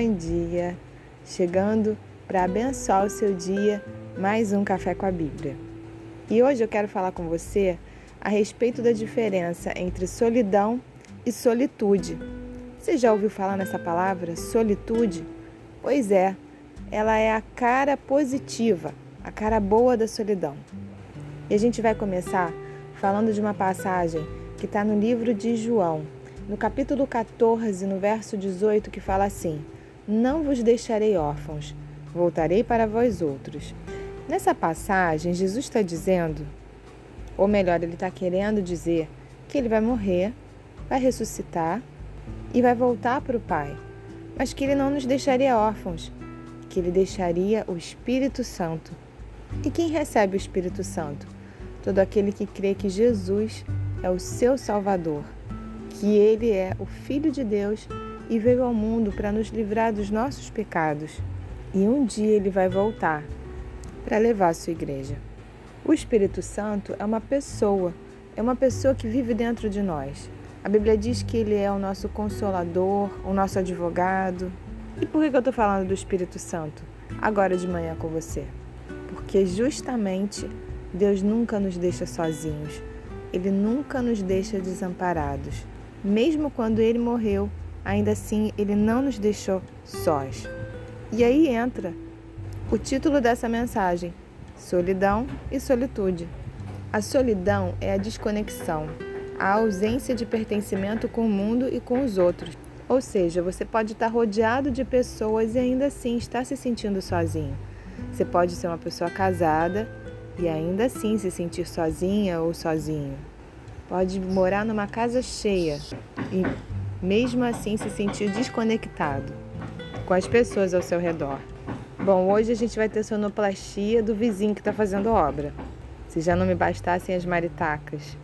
bom dia! Chegando para abençoar o seu dia, mais um Café com a Bíblia. E hoje eu quero falar com você a respeito da diferença entre solidão e solitude. Você já ouviu falar nessa palavra, solitude? Pois é, ela é a cara positiva, a cara boa da solidão. E a gente vai começar falando de uma passagem que está no livro de João, no capítulo 14, no verso 18, que fala assim: Não vos deixarei órfãos, voltarei para vós outros. Nessa passagem, Jesus está dizendo, ou melhor, ele está querendo dizer, que ele vai morrer, vai ressuscitar e vai voltar para o Pai, mas que ele não nos deixaria órfãos, que ele deixaria o Espírito Santo. E quem recebe o Espírito Santo? Todo aquele que crê que Jesus é o seu Salvador que ele é o Filho de Deus e veio ao mundo para nos livrar dos nossos pecados. E um dia ele vai voltar para levar a sua igreja. O Espírito Santo é uma pessoa, é uma pessoa que vive dentro de nós. A Bíblia diz que ele é o nosso consolador, o nosso advogado. E por que eu estou falando do Espírito Santo agora de manhã com você? Porque justamente Deus nunca nos deixa sozinhos. Ele nunca nos deixa desamparados. Mesmo quando ele morreu, ainda assim ele não nos deixou sós. E aí entra o título dessa mensagem: Solidão e Solitude. A solidão é a desconexão, a ausência de pertencimento com o mundo e com os outros. Ou seja, você pode estar rodeado de pessoas e ainda assim estar se sentindo sozinho. Você pode ser uma pessoa casada e ainda assim se sentir sozinha ou sozinho. Pode morar numa casa cheia e mesmo assim se sentir desconectado com as pessoas ao seu redor. Bom, hoje a gente vai ter sonoplastia do vizinho que está fazendo obra. Se já não me bastassem as maritacas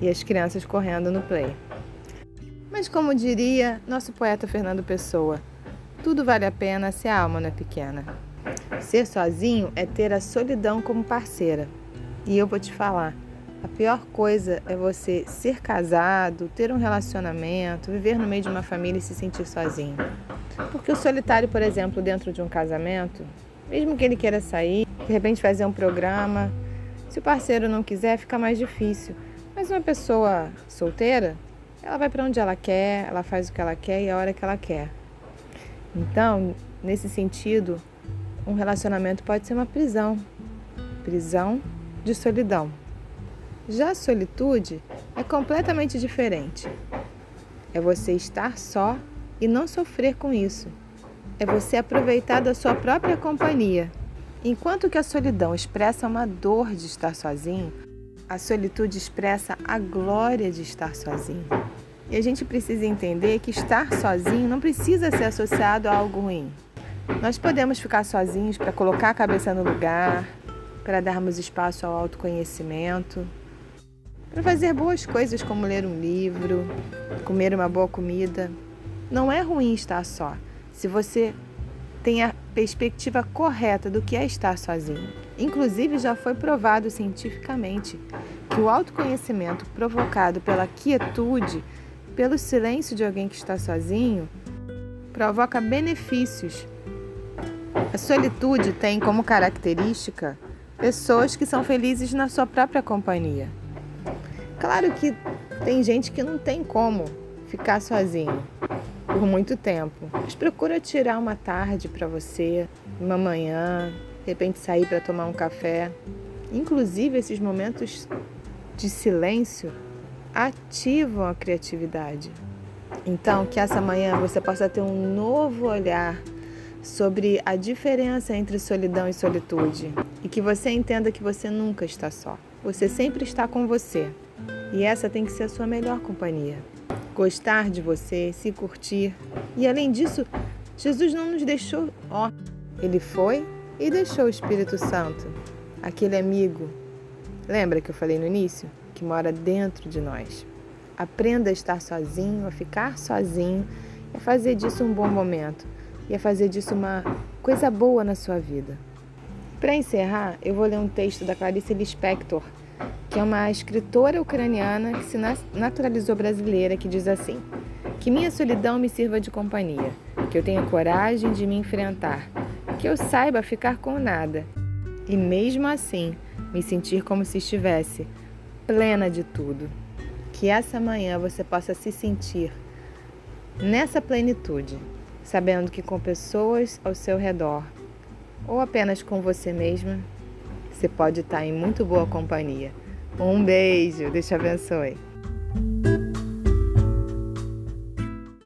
e as crianças correndo no play. Mas como diria nosso poeta Fernando Pessoa, tudo vale a pena se a alma não é pequena. Ser sozinho é ter a solidão como parceira. E eu vou te falar, a pior coisa é você ser casado, ter um relacionamento, viver no meio de uma família e se sentir sozinho. Porque o solitário, por exemplo, dentro de um casamento, mesmo que ele queira sair, de repente fazer um programa, se o parceiro não quiser, fica mais difícil. Mas uma pessoa solteira, ela vai para onde ela quer, ela faz o que ela quer e a hora que ela quer. Então, nesse sentido, um relacionamento pode ser uma prisão prisão de solidão. Já a solitude é completamente diferente. É você estar só e não sofrer com isso. É você aproveitar da sua própria companhia. Enquanto que a solidão expressa uma dor de estar sozinho, a solitude expressa a glória de estar sozinho. E a gente precisa entender que estar sozinho não precisa ser associado a algo ruim. Nós podemos ficar sozinhos para colocar a cabeça no lugar, para darmos espaço ao autoconhecimento, para fazer boas coisas como ler um livro, comer uma boa comida. Não é ruim estar só, se você tem a perspectiva correta do que é estar sozinho. Inclusive, já foi provado cientificamente que o autoconhecimento provocado pela quietude, pelo silêncio de alguém que está sozinho, provoca benefícios. A solitude tem como característica pessoas que são felizes na sua própria companhia. Claro que tem gente que não tem como ficar sozinho por muito tempo, mas procura tirar uma tarde para você, uma manhã, de repente sair para tomar um café. Inclusive, esses momentos de silêncio ativam a criatividade. Então, que essa manhã você possa ter um novo olhar sobre a diferença entre solidão e solitude e que você entenda que você nunca está só. Você sempre está com você. E essa tem que ser a sua melhor companhia. Gostar de você, se curtir. E além disso, Jesus não nos deixou ó. Ele foi e deixou o Espírito Santo, aquele amigo. Lembra que eu falei no início? Que mora dentro de nós. Aprenda a estar sozinho, a ficar sozinho, a fazer disso um bom momento e a fazer disso uma coisa boa na sua vida. Para encerrar, eu vou ler um texto da Clarice Lispector, que é uma escritora ucraniana que se naturalizou brasileira, que diz assim: Que minha solidão me sirva de companhia, que eu tenha coragem de me enfrentar, que eu saiba ficar com nada e, mesmo assim, me sentir como se estivesse plena de tudo. Que essa manhã você possa se sentir nessa plenitude, sabendo que com pessoas ao seu redor ou apenas com você mesma, você pode estar em muito boa companhia. Um beijo, Deus te abençoe.